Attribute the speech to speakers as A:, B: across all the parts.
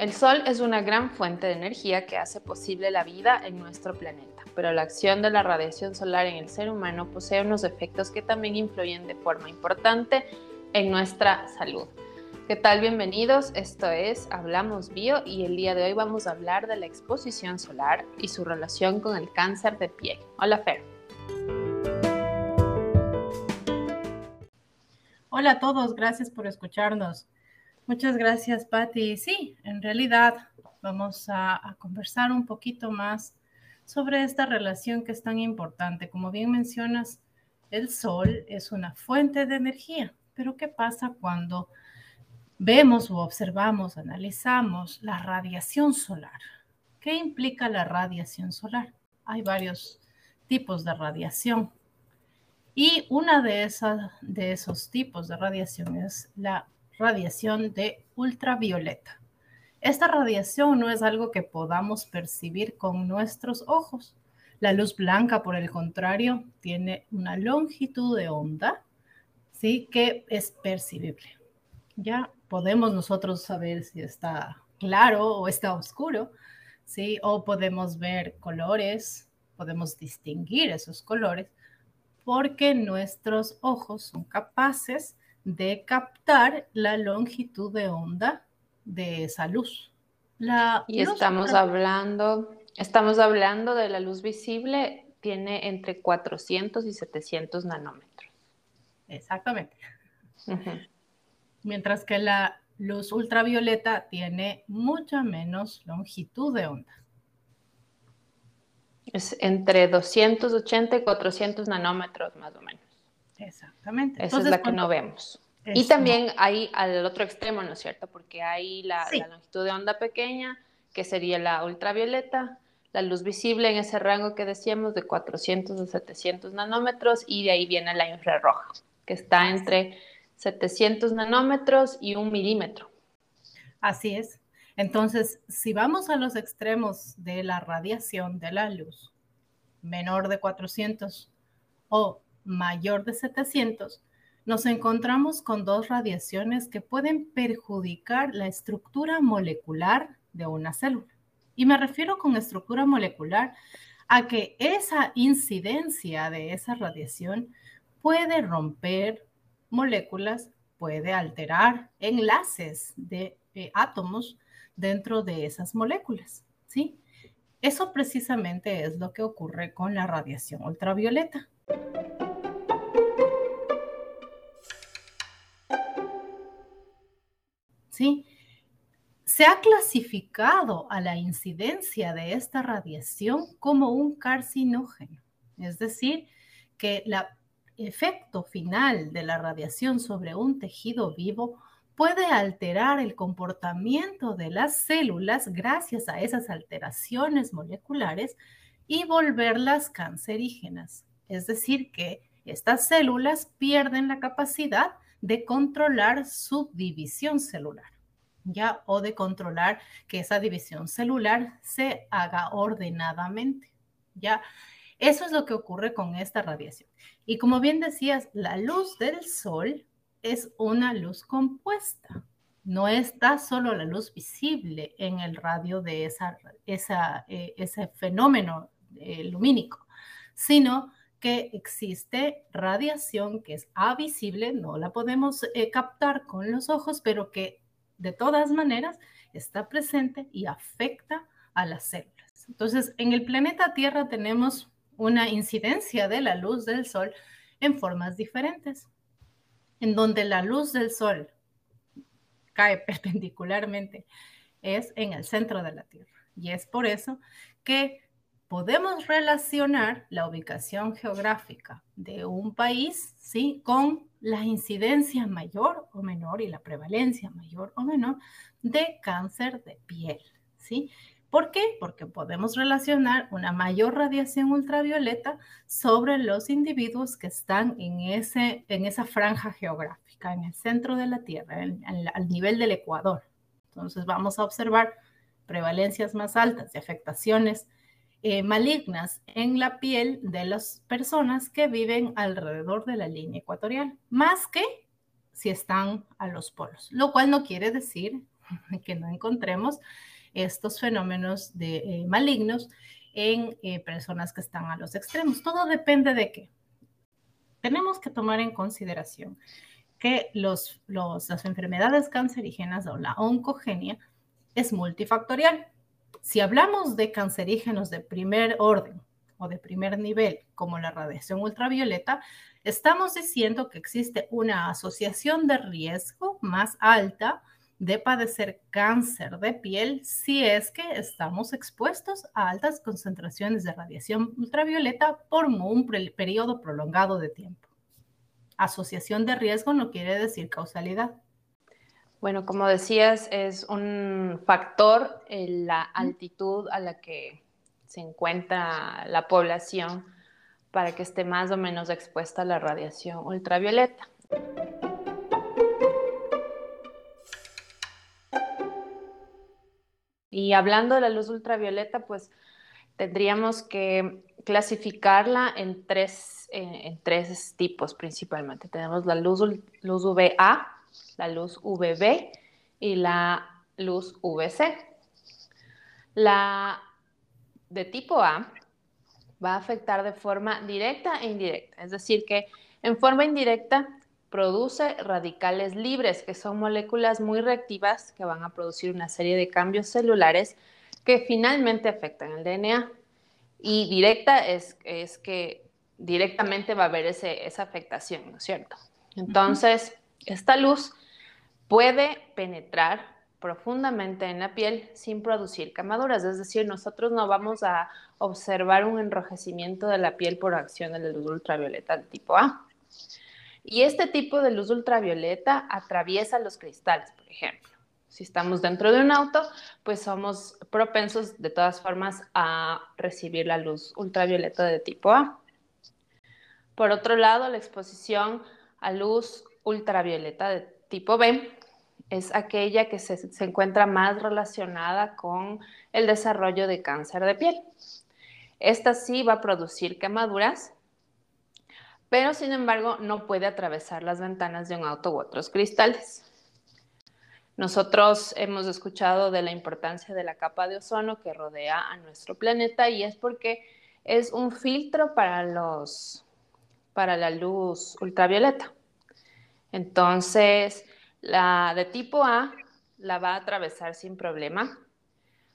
A: El Sol es una gran fuente de energía que hace posible la vida en nuestro planeta, pero la acción de la radiación solar en el ser humano posee unos efectos que también influyen de forma importante en nuestra salud. ¿Qué tal? Bienvenidos. Esto es Hablamos Bio y el día de hoy vamos a hablar de la exposición solar y su relación con el cáncer de piel. Hola, Fer.
B: Hola a todos, gracias por escucharnos. Muchas gracias, Patti. Sí, en realidad vamos a, conversar un poquito más sobre esta relación que es tan importante. Como bien mencionas, el sol es una fuente de energía, pero ¿qué pasa cuando vemos o observamos, analizamos la radiación solar? ¿Qué implica la radiación solar? Hay varios tipos de radiación. Y una de, esas, de esos tipos de radiación es la radiación de ultravioleta. Esta radiación no es algo que podamos percibir con nuestros ojos. La luz blanca, por el contrario, tiene una longitud de onda, ¿sí? Que es percibible. Ya podemos nosotros saber si está claro o está oscuro, ¿sí? O podemos ver colores, podemos distinguir esos colores, porque nuestros ojos son capaces de captar la longitud de onda de esa luz.
A: La y estamos hablando, estamos hablando de la luz visible, tiene entre 400 y 700 nanómetros.
B: Exactamente. Mientras que la luz ultravioleta tiene mucha menos longitud de onda.
A: Es entre 280 y 400 nanómetros más o menos.
B: Exactamente.
A: Esa es la que no vemos. Y también hay al otro extremo, ¿no es cierto? Porque hay la, longitud de onda pequeña, que sería la ultravioleta, la luz visible en ese rango que decíamos de 400 a 700 nanómetros, y de ahí viene la infrarroja, que está entre 700 nanómetros y un milímetro.
B: Así es. Entonces, si vamos a los extremos de la radiación de la luz, menor de 400 o mayor de 700, nos encontramos con dos radiaciones que pueden perjudicar la estructura molecular de una célula. Y me refiero con estructura molecular a que esa incidencia de esa radiación puede romper moléculas, puede alterar enlaces de eh, átomos dentro de esas moléculas, ¿sí? Eso precisamente es lo que ocurre con la radiación ultravioleta. Se ha clasificado a la incidencia de esta radiación como un carcinógeno, es decir, que el efecto final de la radiación sobre un tejido vivo puede alterar el comportamiento de las células gracias a esas alteraciones moleculares y volverlas cancerígenas. Es decir, que estas células pierden la capacidad de controlar su división celular, ¿ya? O de controlar que esa división celular se haga ordenadamente, ¿ya? Eso es lo que ocurre con esta radiación. Y como bien decías, la luz del sol es una luz compuesta. No está solo la luz visible en el radio de esa, eh, ese fenómeno eh, lumínico, sino que existe radiación que es avisible, no la podemos eh, captar con los ojos, pero que de todas maneras está presente y afecta a las células. Entonces, en el planeta Tierra tenemos una incidencia de la luz del Sol en formas diferentes, en donde la luz del Sol cae perpendicularmente es en el centro de la Tierra. Y es por eso que podemos relacionar la ubicación geográfica de un país, ¿sí? Con la incidencia mayor o menor y la prevalencia mayor o menor de cáncer de piel, ¿sí? ¿Por qué? Porque podemos relacionar una mayor radiación ultravioleta sobre los individuos que están en, ese, en esa franja geográfica, en el centro de la Tierra, al nivel del Ecuador. Entonces vamos a observar prevalencias más altas de afectaciones eh, malignas en la piel de las personas que viven alrededor de la línea ecuatorial, más que si están a los polos, lo cual no quiere decir que no encontremos estos fenómenos de, eh, malignos en eh, personas que están a los extremos. Todo depende de qué. Tenemos que tomar en consideración que los, las enfermedades cancerígenas o la oncogenia es multifactorial. Si hablamos de cancerígenos de primer orden o de primer nivel, como la radiación ultravioleta, estamos diciendo que existe una asociación de riesgo más alta de padecer cáncer de piel si es que estamos expuestos a altas concentraciones de radiación ultravioleta por un periodo prolongado de tiempo. Asociación de riesgo no quiere decir causalidad.
A: Bueno, como decías, es un factor en la altitud a la que se encuentra la población para que esté más o menos expuesta a la radiación ultravioleta. Y hablando de la luz ultravioleta, pues tendríamos que clasificarla en tres, en tres tipos principalmente. Tenemos la luz, luz UVA, la luz UVB y la luz UVC. La de tipo A va a afectar de forma directa e indirecta, es decir, que en forma indirecta produce radicales libres, que son moléculas muy reactivas que van a producir una serie de cambios celulares que finalmente afectan el DNA. Y directa es, es que directamente va a haber ese, esa afectación, ¿no es cierto? Entonces, esta luz puede penetrar profundamente en la piel sin producir quemaduras, es decir, nosotros no vamos a observar un enrojecimiento de la piel por acción de la luz ultravioleta del tipo A. Y este tipo de luz ultravioleta atraviesa los cristales, por ejemplo. Si estamos dentro de un auto, pues somos propensos de todas formas a recibir la luz ultravioleta de tipo A. Por otro lado, la exposición a luz ultravioleta de tipo B es aquella que se, se, encuentra más relacionada con el desarrollo de cáncer de piel. Esta sí va a producir quemaduras pero sin embargo no puede atravesar las ventanas de un auto u otros cristales. Nosotros hemos escuchado de la importancia de la capa de ozono que rodea a nuestro planeta y es porque es un filtro para, los, para la luz ultravioleta. Entonces, la de tipo A la va a atravesar sin problema,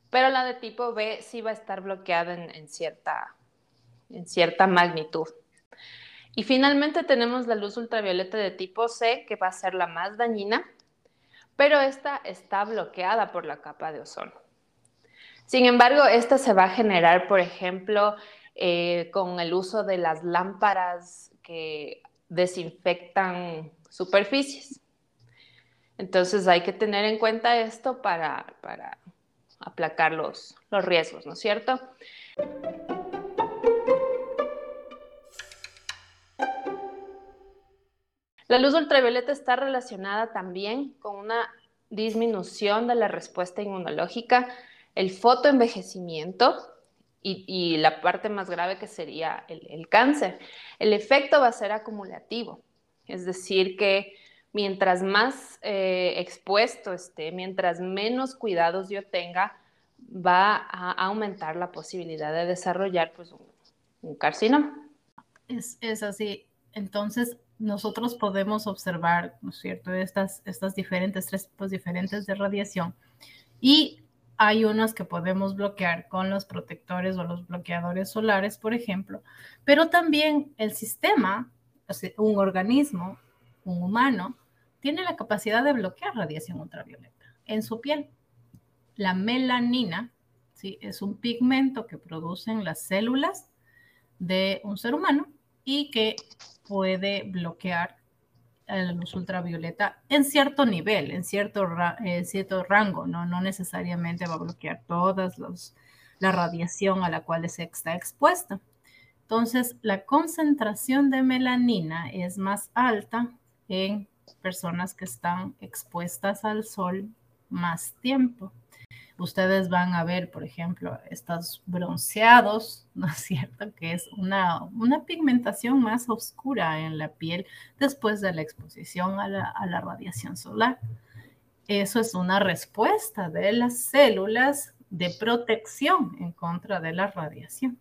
A: pero la de tipo B sí va a estar bloqueada en, cierta, en cierta magnitud. Y finalmente tenemos la luz ultravioleta de tipo C, que va a ser la más dañina, pero esta está bloqueada por la capa de ozono. Sin embargo, esta se va a generar, por ejemplo, eh, con el uso de las lámparas que desinfectan superficies. Entonces hay que tener en cuenta esto para, aplacar los, los riesgos, ¿no es cierto? La luz ultravioleta está relacionada también con una disminución de la respuesta inmunológica, el fotoenvejecimiento y, y la parte más grave que sería el, cáncer. El efecto va a ser acumulativo, es decir, que mientras más eh, expuesto esté, mientras menos cuidados yo tenga, va a aumentar la posibilidad de desarrollar pues, un, carcinoma.
B: Es, es así. Entonces, nosotros podemos observar, ¿no es cierto?, estas, estas diferentes, tres tipos diferentes de radiación. Y hay unos que podemos bloquear con los protectores o los bloqueadores solares, por ejemplo, pero también el sistema, un organismo, un humano, tiene la capacidad de bloquear radiación ultravioleta en su piel. La melanina ¿sí? es un pigmento que producen las células de un ser humano y que puede bloquear la luz ultravioleta en cierto nivel, en cierto, cierto rango, ¿no? no necesariamente va a bloquear toda la radiación a la cual se está expuesta. Entonces, la concentración de melanina es más alta en personas que están expuestas al sol más tiempo ustedes van a ver, por ejemplo, estos bronceados, ¿no es cierto? Que es una, una pigmentación más oscura en la piel después de la exposición a la, a la radiación solar. eso es una respuesta de las células de protección en contra de la radiación.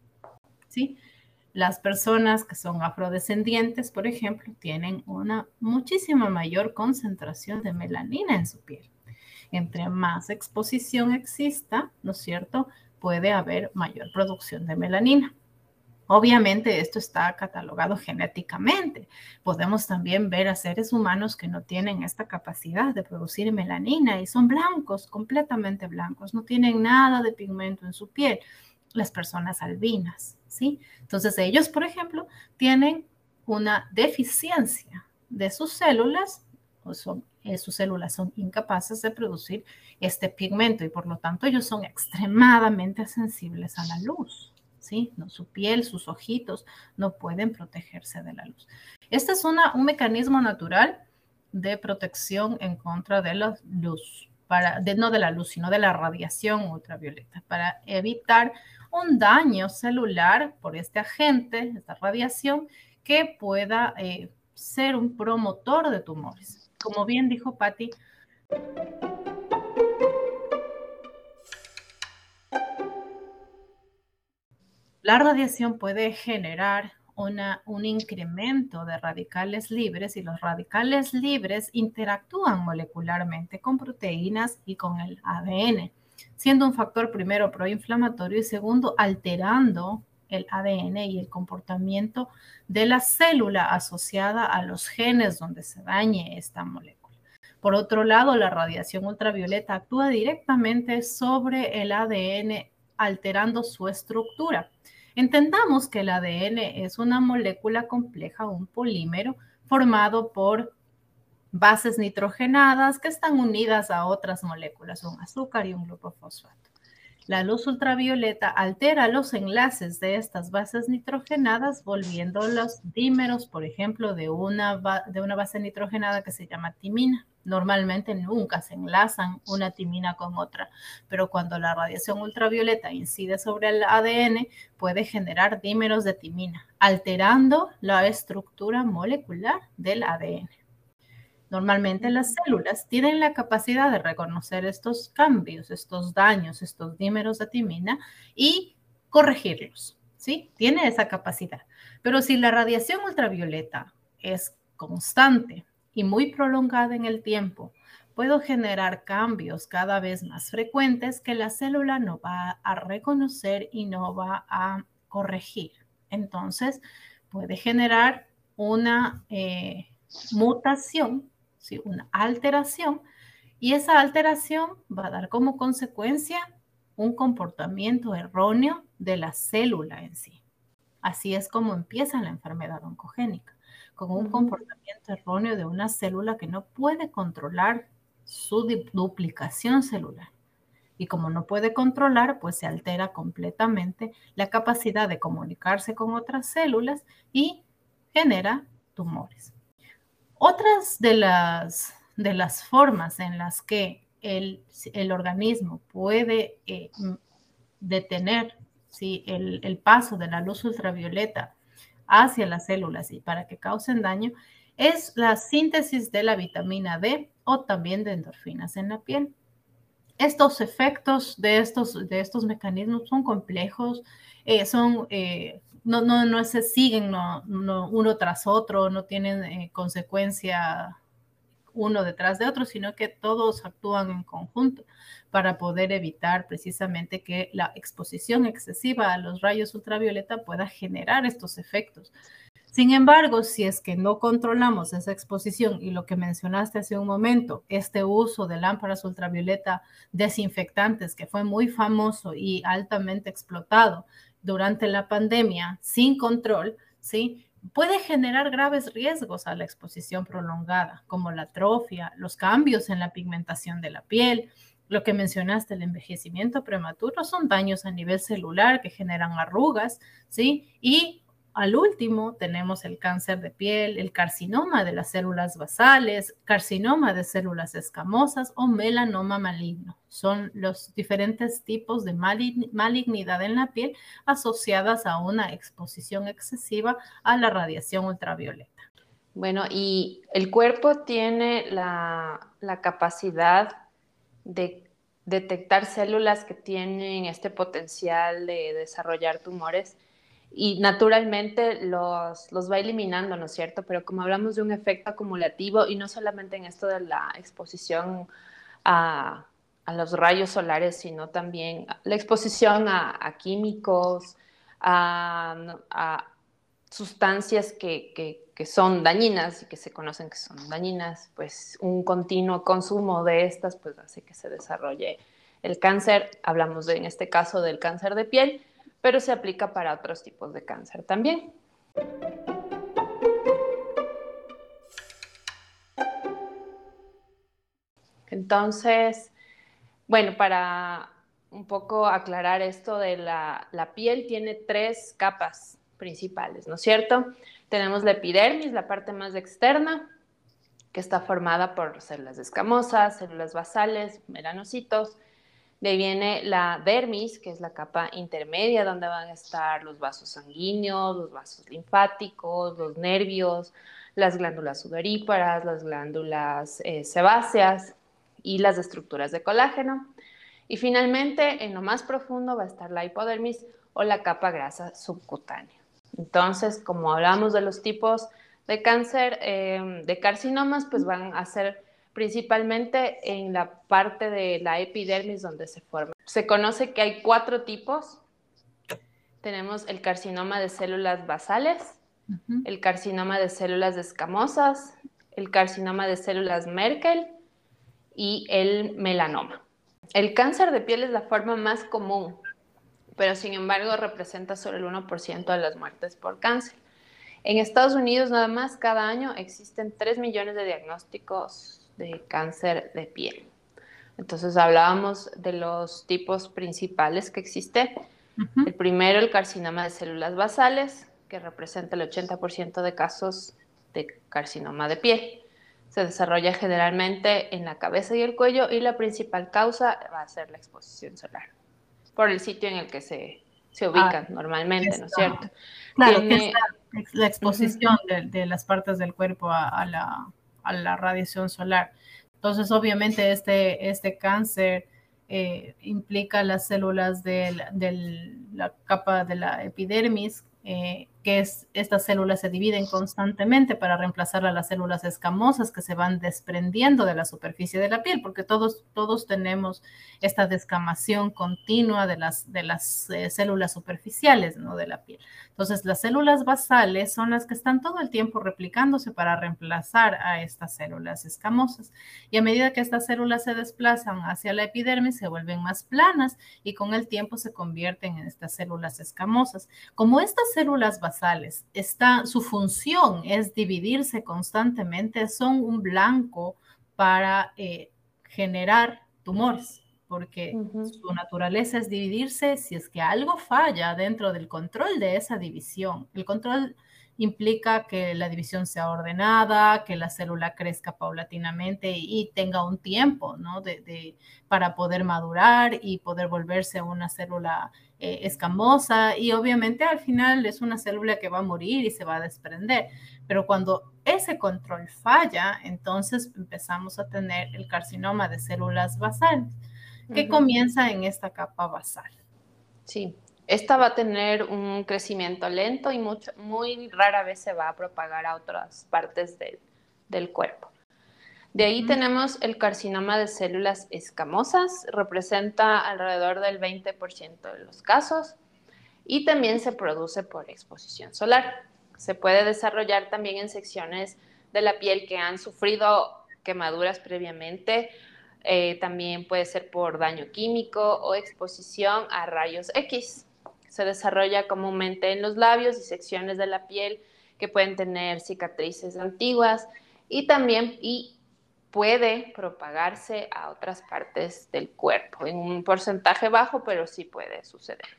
B: ¿sí? Las personas que son afrodescendientes, por ejemplo, tienen una muchísima mayor concentración de melanina en su piel. Entre más exposición exista, ¿no es cierto? Puede haber mayor producción de melanina. Obviamente esto está catalogado genéticamente. Podemos también ver a seres humanos que no tienen esta capacidad de producir melanina y son blancos, completamente blancos, no tienen nada de pigmento en su piel. Las personas albinas, ¿sí? Entonces ellos, por ejemplo, tienen una deficiencia de sus células, o eh, sus células son incapaces de producir este pigmento y por lo tanto ellos son extremadamente sensibles a la luz. No, su piel, sus ojitos no pueden protegerse de la luz. Este es una, un mecanismo natural de protección en contra de la luz, para, no de la luz, sino de la radiación ultravioleta, para evitar un daño celular por este agente, esta radiación, que pueda eh, ser un promotor de tumores. Como bien dijo Patti, La radiación puede generar un incremento de radicales libres y los radicales libres interactúan molecularmente con proteínas y con el ADN, siendo un factor primero proinflamatorio y segundo alterando el ADN y el comportamiento de la célula asociada a los genes donde se dañe esta molécula. Por otro lado, la radiación ultravioleta actúa directamente sobre el ADN alterando su estructura Entendamos que el ADN es una molécula compleja, un polímero formado por bases nitrogenadas que están unidas a otras moléculas, un azúcar y un glupofosfato. La luz ultravioleta altera los enlaces de estas bases nitrogenadas, volviendo los dímeros, por ejemplo, de una, de una base nitrogenada que se llama timina. Normalmente nunca se enlazan una timina con otra, pero cuando la radiación ultravioleta incide sobre el ADN, puede generar dímeros de timina, alterando la estructura molecular del ADN. Normalmente las células tienen la capacidad de reconocer estos cambios, estos daños, estos dímeros de timina y corregirlos. ¿Sí? Tiene esa capacidad. Pero si la radiación ultravioleta es constante, y muy prolongada en el tiempo, puedo generar cambios cada vez más frecuentes que la célula no va a reconocer y no va a corregir. Entonces, puede generar una eh, mutación, ¿sí? una alteración, y esa alteración va a dar como consecuencia un comportamiento erróneo de la célula en sí. Así es como empieza la enfermedad oncogénica con un comportamiento erróneo de una célula que no puede controlar su duplicación celular. Y como no puede controlar, pues se altera completamente la capacidad de comunicarse con otras células y genera tumores. Otras de las, de las formas en las que el, organismo puede eh, detener el, el paso de la luz ultravioleta hacia las células y para que causen daño es la síntesis de la vitamina D o también de endorfinas en la piel. Estos efectos de estos, de estos mecanismos son complejos, eh, son, eh, no, no, no, se siguen uno tras otro, no tienen eh, consecuencia uno detrás de otro, sino que todos actúan en conjunto para poder evitar precisamente que la exposición excesiva a los rayos ultravioleta pueda generar estos efectos. Sin embargo, si es que no controlamos esa exposición y lo que mencionaste hace un momento, este uso de lámparas ultravioleta desinfectantes que fue muy famoso y altamente explotado durante la pandemia sin control, ¿sí? puede generar graves riesgos a la exposición prolongada, como la atrofia, los cambios en la pigmentación de la piel, lo que mencionaste, el envejecimiento prematuro, son daños a nivel celular que generan arrugas, ¿sí? Y al último, tenemos el cáncer de piel, el carcinoma de las células basales, carcinoma de células escamosas o melanoma maligno. Son los diferentes tipos de malignidad en la piel asociadas a una exposición excesiva a la radiación ultravioleta.
A: Bueno, y el cuerpo tiene la, la capacidad de detectar células que tienen este potencial de desarrollar tumores y naturalmente los, los, va eliminando, ¿no es cierto? Pero como hablamos de un efecto acumulativo y no solamente en esto de la exposición a, a los rayos solares, sino también la exposición a, químicos, a, a sustancias que, que, que, son dañinas y que se conocen que son dañinas, pues un continuo consumo de estas pues hace que se desarrolle el cáncer. Hablamos de, en este caso del cáncer de piel, pero se aplica para otros tipos de cáncer también. Entonces, bueno, para un poco aclarar esto de la, la piel, tiene tres capas principales, ¿no es cierto? Tenemos la epidermis, la parte más externa, que está formada por células escamosas, células basales, melanocitos. De ahí viene la dermis, que es la capa intermedia donde van a estar los vasos sanguíneos, los vasos linfáticos, los nervios, las glándulas sudoríparas, las glándulas eh, sebáceas y las estructuras de colágeno. Y finalmente, en lo más profundo va a estar la hipodermis o la capa grasa subcutánea. Entonces, como hablamos de los tipos de cáncer, eh, de carcinomas, pues van a ser principalmente en la parte de la epidermis donde se forma. Se conoce que hay cuatro tipos. Tenemos el carcinoma de células basales, el carcinoma de células escamosas, el carcinoma de células Merkel y el melanoma. El cáncer de piel es la forma más común pero sin embargo representa solo el 1% de las muertes por cáncer. En Estados Unidos nada más cada año existen 3 millones de diagnósticos de cáncer de piel. Entonces hablábamos de los tipos principales que existen. El primero, el carcinoma de células basales, que representa el 80% de casos de carcinoma de piel. Se desarrolla generalmente en la cabeza y el cuello y la principal causa va a ser la exposición solar por el sitio en el que se, se ubican ah, normalmente, ¿no es cierto?
B: Claro, la exposición de, las partes del cuerpo a, la, a, la, radiación solar. Entonces, obviamente, este, este cáncer eh, implica las células de la capa de la epidermis, eh, que es, estas células se dividen constantemente para reemplazar a las células escamosas que se van desprendiendo de la superficie de la piel, porque todos, todos tenemos esta descamación continua de las, de las eh, células superficiales ¿no? de la piel. Entonces, las células basales son las que están todo el tiempo replicándose para reemplazar a estas células escamosas. Y a medida que estas células se desplazan hacia la epidermis, se vuelven más planas y con el tiempo se convierten en estas células escamosas. Como estas células basales, está, su función es dividirse constantemente, son un blanco para eh, generar tumores porque su naturaleza es dividirse si es que algo falla dentro del control de esa división. El control implica que la división sea ordenada, que la célula crezca paulatinamente y tenga un tiempo ¿no? de, para poder madurar y poder volverse una célula eh, escamosa y obviamente al final es una célula que va a morir y se va a desprender. Pero cuando ese control falla, entonces empezamos a tener el carcinoma de células basales que comienza en esta capa basal.
A: Sí, esta va a tener un crecimiento lento y mucho, muy rara vez se va a propagar a otras partes del, cuerpo. De ahí tenemos el carcinoma de células escamosas, representa alrededor del 20% de los casos y también se produce por exposición solar. Se puede desarrollar también en secciones de la piel que han sufrido quemaduras previamente eh, también puede ser por daño químico o exposición a rayos X. Se desarrolla comúnmente en los labios y secciones de la piel que pueden tener cicatrices antiguas y también y puede propagarse a otras partes del cuerpo en un porcentaje bajo, pero sí puede suceder.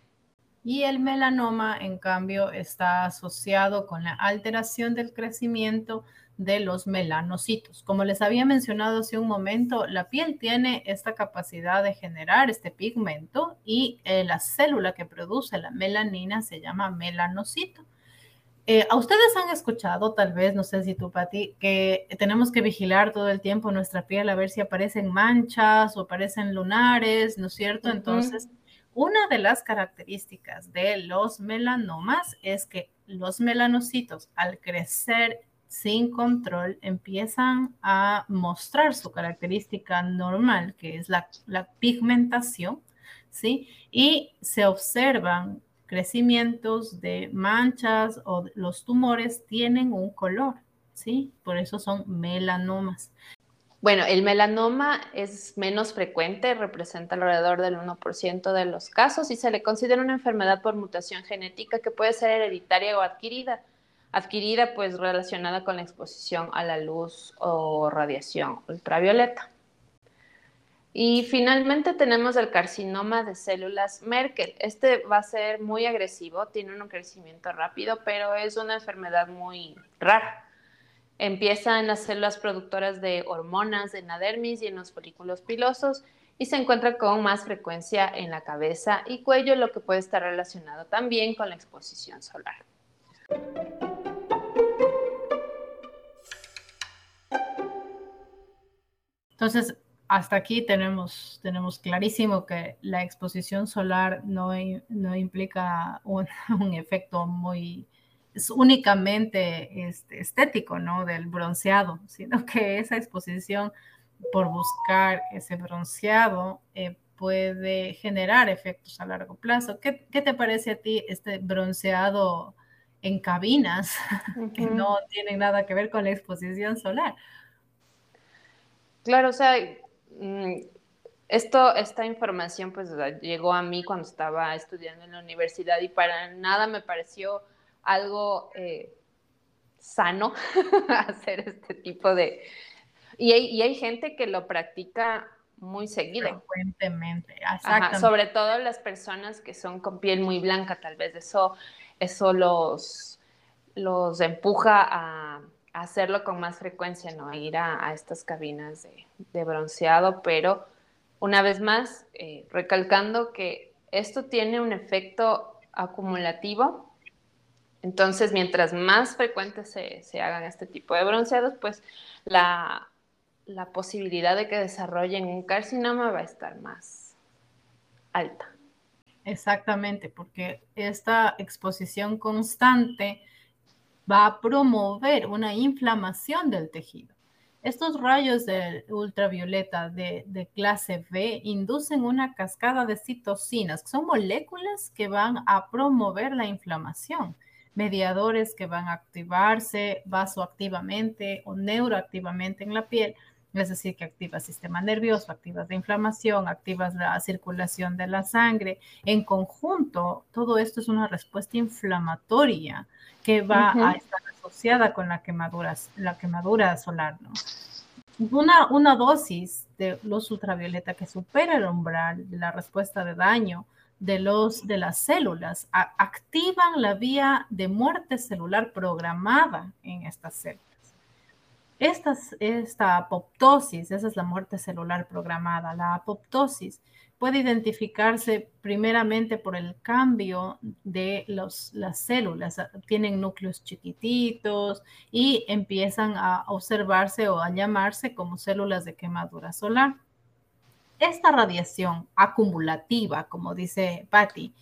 B: Y el melanoma, en cambio, está asociado con la alteración del crecimiento de los melanocitos. Como les había mencionado hace un momento, la piel tiene esta capacidad de generar este pigmento y eh, la célula que produce la melanina se llama melanocito. Eh, a ustedes han escuchado, tal vez, no sé si tú, Pati, que tenemos que vigilar todo el tiempo nuestra piel a ver si aparecen manchas o aparecen lunares, ¿no es cierto? Entonces, una de las características de los melanomas es que los melanocitos al crecer sin control empiezan a mostrar su característica normal, que es la, la pigmentación, ¿sí? Y se observan crecimientos de manchas o los tumores tienen un color, ¿sí? Por eso son melanomas.
A: Bueno, el melanoma es menos frecuente, representa alrededor del 1% de los casos y se le considera una enfermedad por mutación genética que puede ser hereditaria o adquirida. Adquirida pues relacionada con la exposición a la luz o radiación ultravioleta. Y finalmente tenemos el carcinoma de células Merkel. Este va a ser muy agresivo, tiene un crecimiento rápido, pero es una enfermedad muy rara. Empieza en las células productoras de hormonas en la dermis y en los folículos pilosos y se encuentra con más frecuencia en la cabeza y cuello, lo que puede estar relacionado también con la exposición solar.
B: Entonces, hasta aquí tenemos, tenemos clarísimo que la exposición solar no, no implica un, efecto muy, es únicamente este, estético, ¿no? Del bronceado, sino que esa exposición por buscar ese bronceado eh, puede generar efectos a largo plazo. ¿Qué, ¿Qué, te parece a ti este bronceado en cabinas que no tienen nada que ver con la exposición solar?
A: Claro, o sea, esto, esta información pues llegó a mí cuando estaba estudiando en la universidad y para nada me pareció algo eh, sano hacer este tipo de... Y hay, gente que lo practica muy seguido.
B: Frecuentemente,
A: sobre todo las personas que son con piel muy blanca, tal vez eso, eso los, los empuja a hacerlo con más frecuencia, ¿no? Ir a, estas cabinas de, bronceado, pero una vez más, eh, recalcando que esto tiene un efecto acumulativo. Entonces, mientras más frecuentes se, hagan este tipo de bronceados, pues la, la posibilidad de que desarrollen un carcinoma va a estar más alta.
B: Exactamente, porque esta exposición constante va a promover una inflamación del tejido. Estos rayos de ultravioleta de, clase B inducen una cascada de citocinas, que son moléculas que van a promover la inflamación, mediadores que van a activarse vasoactivamente o neuroactivamente en la piel, es decir, que activa el sistema nervioso, activas la inflamación, activas la circulación de la sangre. En conjunto, todo esto es una respuesta inflamatoria que va a estar asociada con la quemadura, la quemadura solar. ¿no? Una, una dosis de luz ultravioleta que supera el umbral de la respuesta de daño de, los, de las células activan la vía de muerte celular programada en estas células. Esta, apoptosis, esa es la muerte celular programada, la apoptosis puede identificarse primeramente por el cambio de los, las células. Tienen núcleos chiquititos y empiezan a observarse o a llamarse como células de quemadura solar. Esta radiación acumulativa, como dice Patty,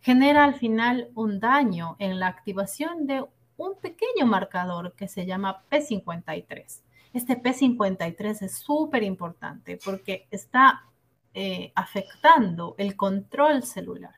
B: genera al final un daño en la activación de un pequeño marcador que se llama P53. Este P53 es súper importante porque está eh, afectando el control celular.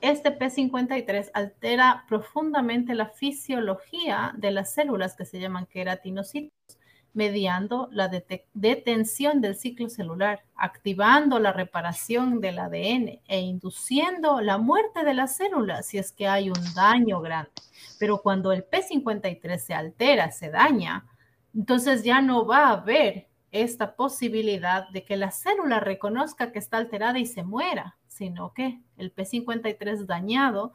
B: Este P53 altera profundamente la fisiología de las células que se llaman queratinocitos, mediando la detención del ciclo celular, activando la reparación del ADN e induciendo la muerte de las células si es que hay un daño grande. Pero cuando el P53 se altera, se daña, entonces ya no va a haber esta posibilidad de que la célula reconozca que está alterada y se muera, sino que el P53 dañado,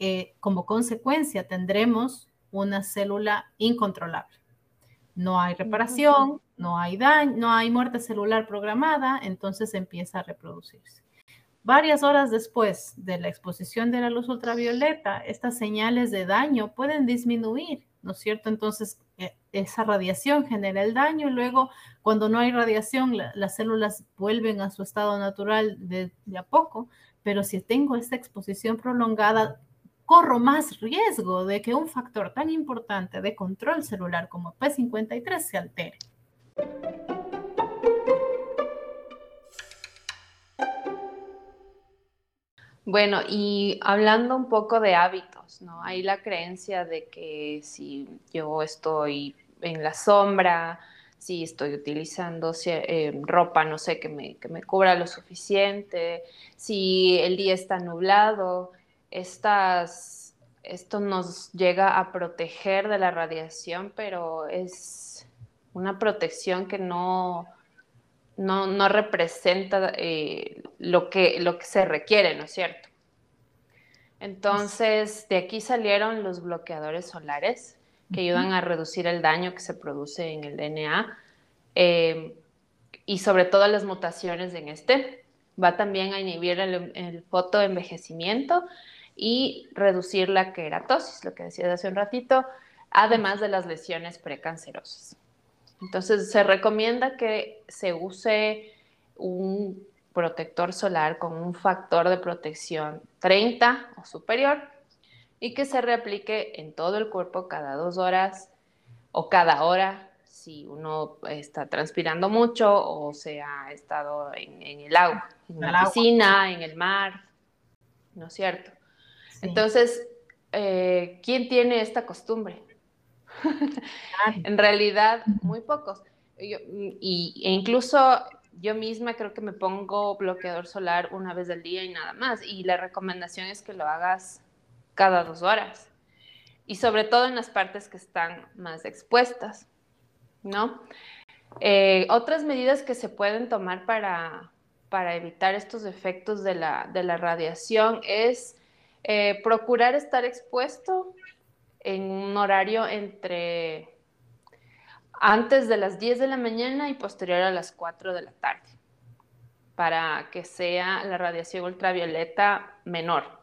B: eh, como consecuencia tendremos una célula incontrolable. No hay reparación, no hay daño, no hay muerte celular programada, entonces empieza a reproducirse. varias horas después de la exposición de la luz ultravioleta, estas señales de daño pueden disminuir, ¿no es cierto? Entonces, e, esa radiación genera el daño y luego, cuando no hay radiación, las células vuelven a su estado natural de, de a poco, pero si tengo esta exposición prolongada, corro más riesgo de que un factor tan importante de control celular como P53 se altere.
A: Bueno, y hablando un poco de hábitos, ¿no? Hay la creencia de que si yo estoy en la sombra, si estoy utilizando eh, ropa, no sé, que me, que me cubra lo suficiente, si el día está nublado, estas, esto nos llega a proteger de la radiación, pero es una protección que no, no, representa eh, lo, que, lo que se requiere, ¿no es cierto? Entonces, de aquí salieron los bloqueadores solares que ayudan a reducir el daño que se produce en el DNA eh, y sobre todo las mutaciones en este. Va también a inhibir el, el fotoenvejecimiento y reducir la queratosis, lo que decías hace un ratito, además de las lesiones precancerosas. Entonces, se recomienda que se use un protector solar con un factor de protección 30 o superior y que se reaplique en todo el cuerpo cada dos horas o cada hora si uno está transpirando mucho o se ha estado en, el agua, en la piscina, en el mar, ¿no es cierto? Entonces, eh, ¿quién tiene esta costumbre? en realidad, muy pocos. y, e incluso yo misma creo que me pongo bloqueador solar una vez al día y nada más. Y la recomendación es que lo hagas cada dos horas. Y sobre todo en las partes que están más expuestas, ¿no? Eh, otras medidas que se pueden tomar para, para evitar estos efectos de la, de la radiación es eh, procurar estar expuesto en un horario entre antes de las 10 de la mañana y posterior a las 4 de la tarde, para que sea la radiación ultravioleta menor.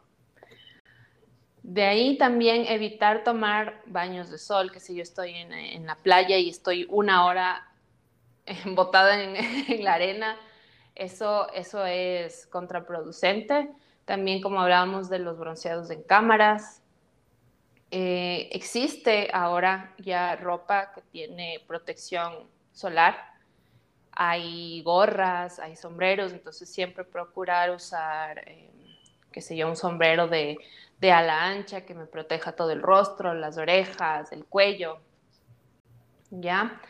A: De ahí también evitar tomar baños de sol, que si yo estoy en, la playa y estoy una hora botada en, en, la arena, eso, eso es contraproducente. También como hablábamos de los bronceados en cámaras, eh, existe ahora ya ropa que tiene protección solar. Hay gorras, hay sombreros, entonces siempre procurar usar, eh, qué yo, un sombrero de, de ala ancha que me proteja todo el rostro, las orejas, el cuello. ¿Ya?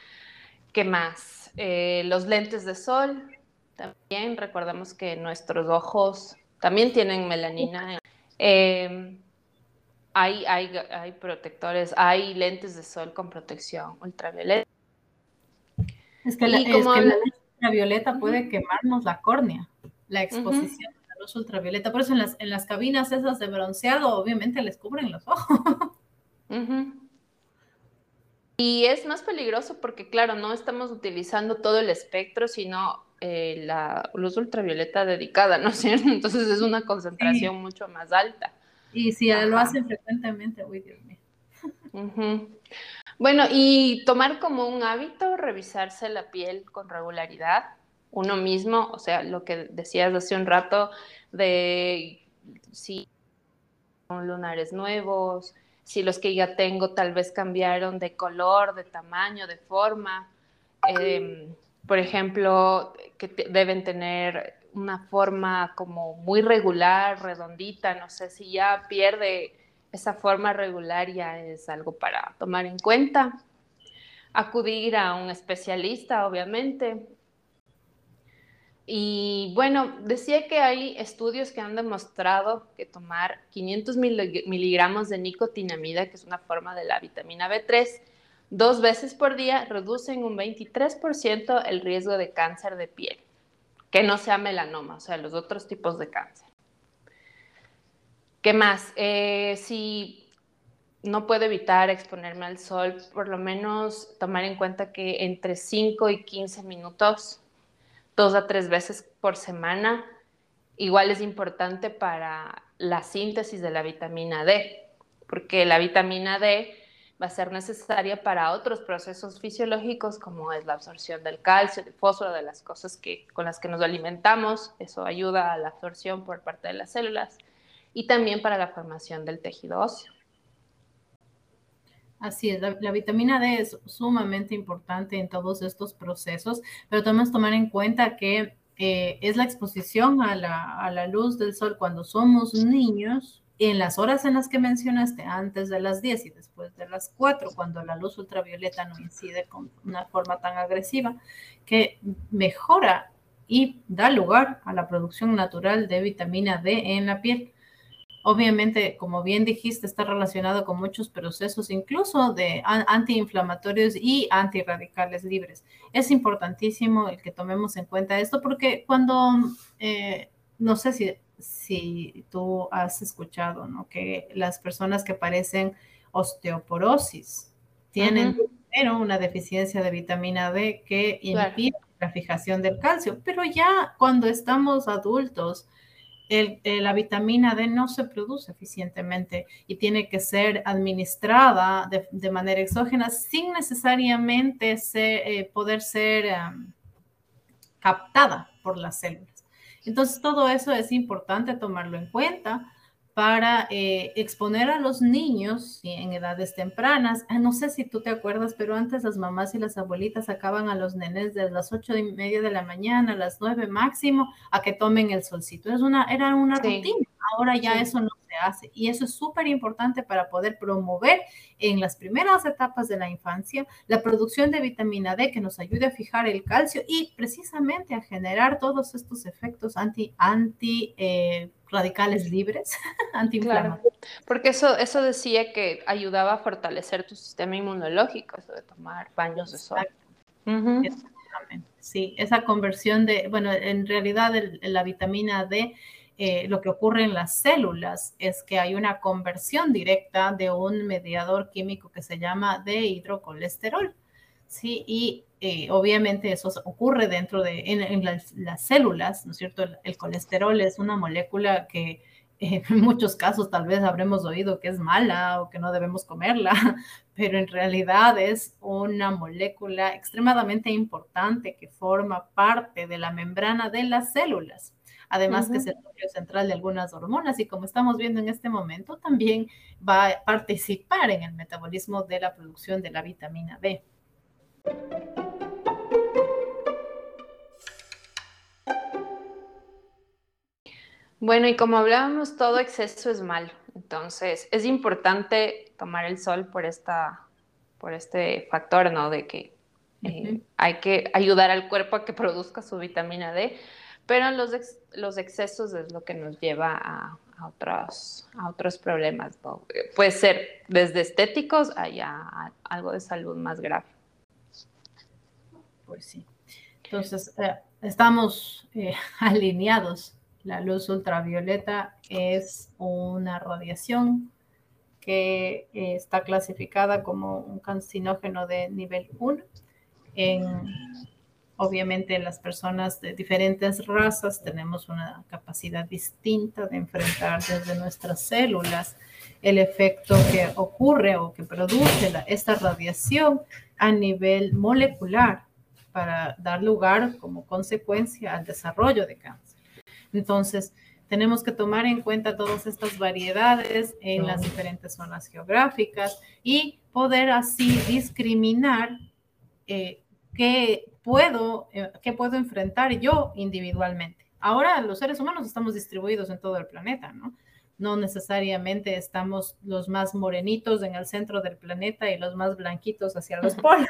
A: ¿Qué más? Eh, los lentes de sol. También recordemos que nuestros ojos también tienen melanina. Eh, hay, hay, protectores, hay lentes de sol con protección ultravioleta.
B: Es que, la, luz ultravioleta puede quemarnos la córnea, la exposición a la luz ultravioleta. Por eso en las, en las cabinas esas de bronceado, obviamente les cubren los ojos.
A: Y es más peligroso porque, claro, no estamos utilizando todo el espectro, sino eh, la luz ultravioleta dedicada, ¿no es cierto? Entonces es una concentración mucho más alta.
B: Y si lo hacen frecuentemente, uy, Dios mío.
A: Bueno, y tomar como un hábito revisarse la piel con regularidad, uno mismo, o sea, lo que decías hace un rato de si son lunares nuevos, si los que ya tengo tal vez cambiaron de color, de tamaño, de forma. Em, por ejemplo, que deben tener una forma como muy regular, redondita, no sé si ya pierde esa forma regular, ya es algo para tomar en cuenta. Acudir a un especialista, obviamente. Y bueno, decía que hay estudios que han demostrado que tomar 500 miligramos de nicotinamida, que es una forma de la vitamina B3, dos veces por día reduce en un 23% el riesgo de cáncer de piel que no sea melanoma, o sea, los otros tipos de cáncer. ¿Qué más? Eh, si no puedo evitar exponerme al sol, por lo menos tomar en cuenta que entre 5 y 15 minutos, dos a tres veces por semana, igual es importante para la síntesis de la vitamina D, porque la vitamina D va a ser necesaria para otros procesos fisiológicos como es la absorción del calcio, del fósforo, de las cosas que, con las que nos alimentamos. Eso ayuda a la absorción por parte de las células y también para la formación del tejido óseo.
B: Así es, la, vitamina D es sumamente importante en todos estos procesos, pero tenemos que tomar en cuenta que eh, es la exposición a la, a la luz del sol cuando somos niños en las horas en las que mencionaste, antes de las 10 y después de las 4, cuando la luz ultravioleta no incide con una forma tan agresiva, que mejora y da lugar a la producción natural de vitamina D en la piel. Obviamente, como bien dijiste, está relacionado con muchos procesos, incluso de antiinflamatorios y antirradicales libres. Es importantísimo el que tomemos en cuenta esto porque cuando, eh, no sé si si tú has escuchado, ¿no? Que las personas que padecen osteoporosis tienen primero una deficiencia de vitamina D que impide la fijación del calcio, pero ya cuando estamos adultos, el, la vitamina D no se produce eficientemente y tiene que ser administrada de, manera exógena sin necesariamente eh, poder ser captada por las células. Entonces, todo eso es importante tomarlo en cuenta para eh, exponer a los niños en edades tempranas. Ah, no sé si tú te acuerdas, pero antes las mamás y las abuelitas sacaban a los nenes de las ocho y media de la mañana a las nueve máximo a que tomen el solcito. Es una, era una rutina. Ahora ya eso no se hace. Y eso es súper importante para poder promover en las primeras etapas de la infancia la producción de vitamina D que nos ayude a fijar el calcio y precisamente a generar todos estos efectos anti, anti eh, radicales libres, antiinflamatorios.
A: porque eso, eso decía que ayudaba a fortalecer tu sistema inmunológico, eso de tomar baños de sol.
B: Exactamente. Sí, esa conversión de, bueno, en realidad la vitamina D eh, lo que ocurre en las células es que hay una conversión directa de un mediador químico que se llama de hidrocolesterol. ¿sí? Y eh, obviamente eso ocurre dentro de en, las, células, ¿no es cierto? El, colesterol es una molécula que eh, en muchos casos tal vez habremos oído que es mala o que no debemos comerla, pero en realidad es una molécula extremadamente importante que forma parte de la membrana de las células además que es el núcleo central de algunas hormonas y como estamos viendo en este momento, también va a participar en el metabolismo de la producción de la vitamina B.
A: Bueno, y como hablábamos, todo exceso es malo. Entonces, es importante tomar el sol por, esta, por este factor, ¿no? De que eh, hay que ayudar al cuerpo a que produzca su vitamina D, pero los, los excesos es lo que nos lleva a, otros, a otros problemas. Puede ser desde estéticos a algo de salud más grave.
B: Pues sí. Entonces, eh, estamos eh, alineados. La luz ultravioleta es una radiación que eh, está clasificada como un carcinógeno de nivel 1 en Obviamente las personas de diferentes razas tenemos una capacidad distinta de enfrentar desde nuestras células el efecto que ocurre o que produce esta radiación a nivel molecular para dar lugar como consecuencia al desarrollo de cáncer. Entonces, tenemos que tomar en cuenta todas estas variedades en las diferentes zonas geográficas y poder así discriminar eh, qué puedo, eh, qué puedo enfrentar yo individualmente. Ahora los seres humanos estamos distribuidos en todo el planeta, ¿no? No necesariamente estamos los más morenitos en el centro del planeta y los más blanquitos hacia los polos.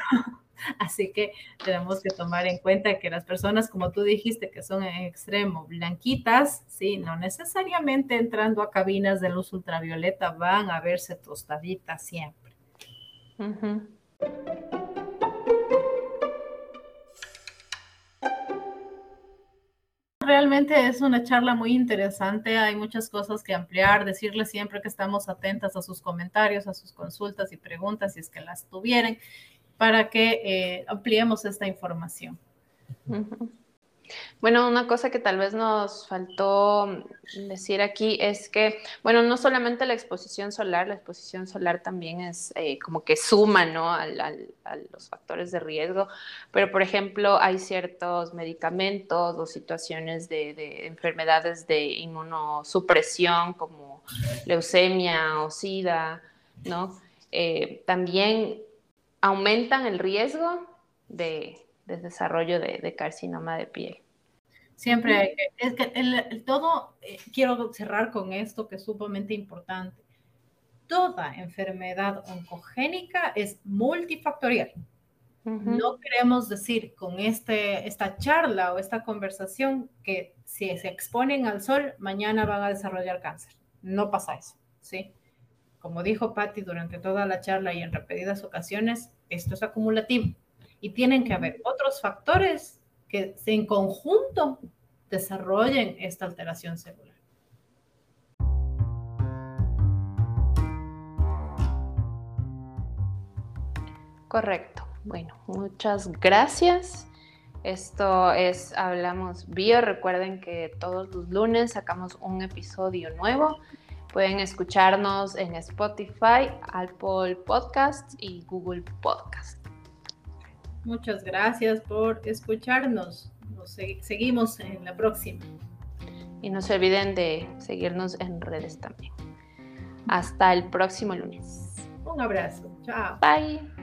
B: Así que tenemos que tomar en cuenta que las personas, como tú dijiste, que son en extremo blanquitas, sí, no necesariamente entrando a cabinas de luz ultravioleta van a verse tostaditas siempre. Realmente es una charla muy interesante. Hay muchas cosas que ampliar. Decirle siempre que estamos atentas a sus comentarios, a sus consultas y preguntas, si es que las tuvieran, para que eh, ampliemos esta información.
A: Bueno, una cosa que tal vez nos faltó decir aquí es que, bueno, no solamente la exposición solar, la exposición solar también es eh, como que suma, ¿no? a los factores de riesgo, pero por ejemplo hay ciertos medicamentos o situaciones de, enfermedades de inmunosupresión como leucemia o sida, ¿no? Eh, también aumentan el riesgo de de desarrollo de, carcinoma de piel.
B: Siempre hay que, es que el, todo, eh, quiero cerrar con esto que es sumamente importante. Toda enfermedad oncogénica es multifactorial. No queremos decir con este, esta charla o esta conversación que si se exponen al sol, mañana van a desarrollar cáncer. No pasa eso, ¿sí? Como dijo Patty durante toda la charla y en repetidas ocasiones, esto es acumulativo y tienen que haber otros factores que en conjunto desarrollen esta alteración celular.
A: Correcto. Bueno, muchas gracias. Esto es Hablamos Bio. Recuerden que todos los lunes sacamos un episodio nuevo. Pueden escucharnos en Spotify, Apple Podcasts y Google Podcasts.
B: Muchas gracias por escucharnos. Nos seguimos en la próxima.
A: Y no se olviden de seguirnos en redes también. Hasta el próximo lunes.
B: Un abrazo. Chao.
A: Bye.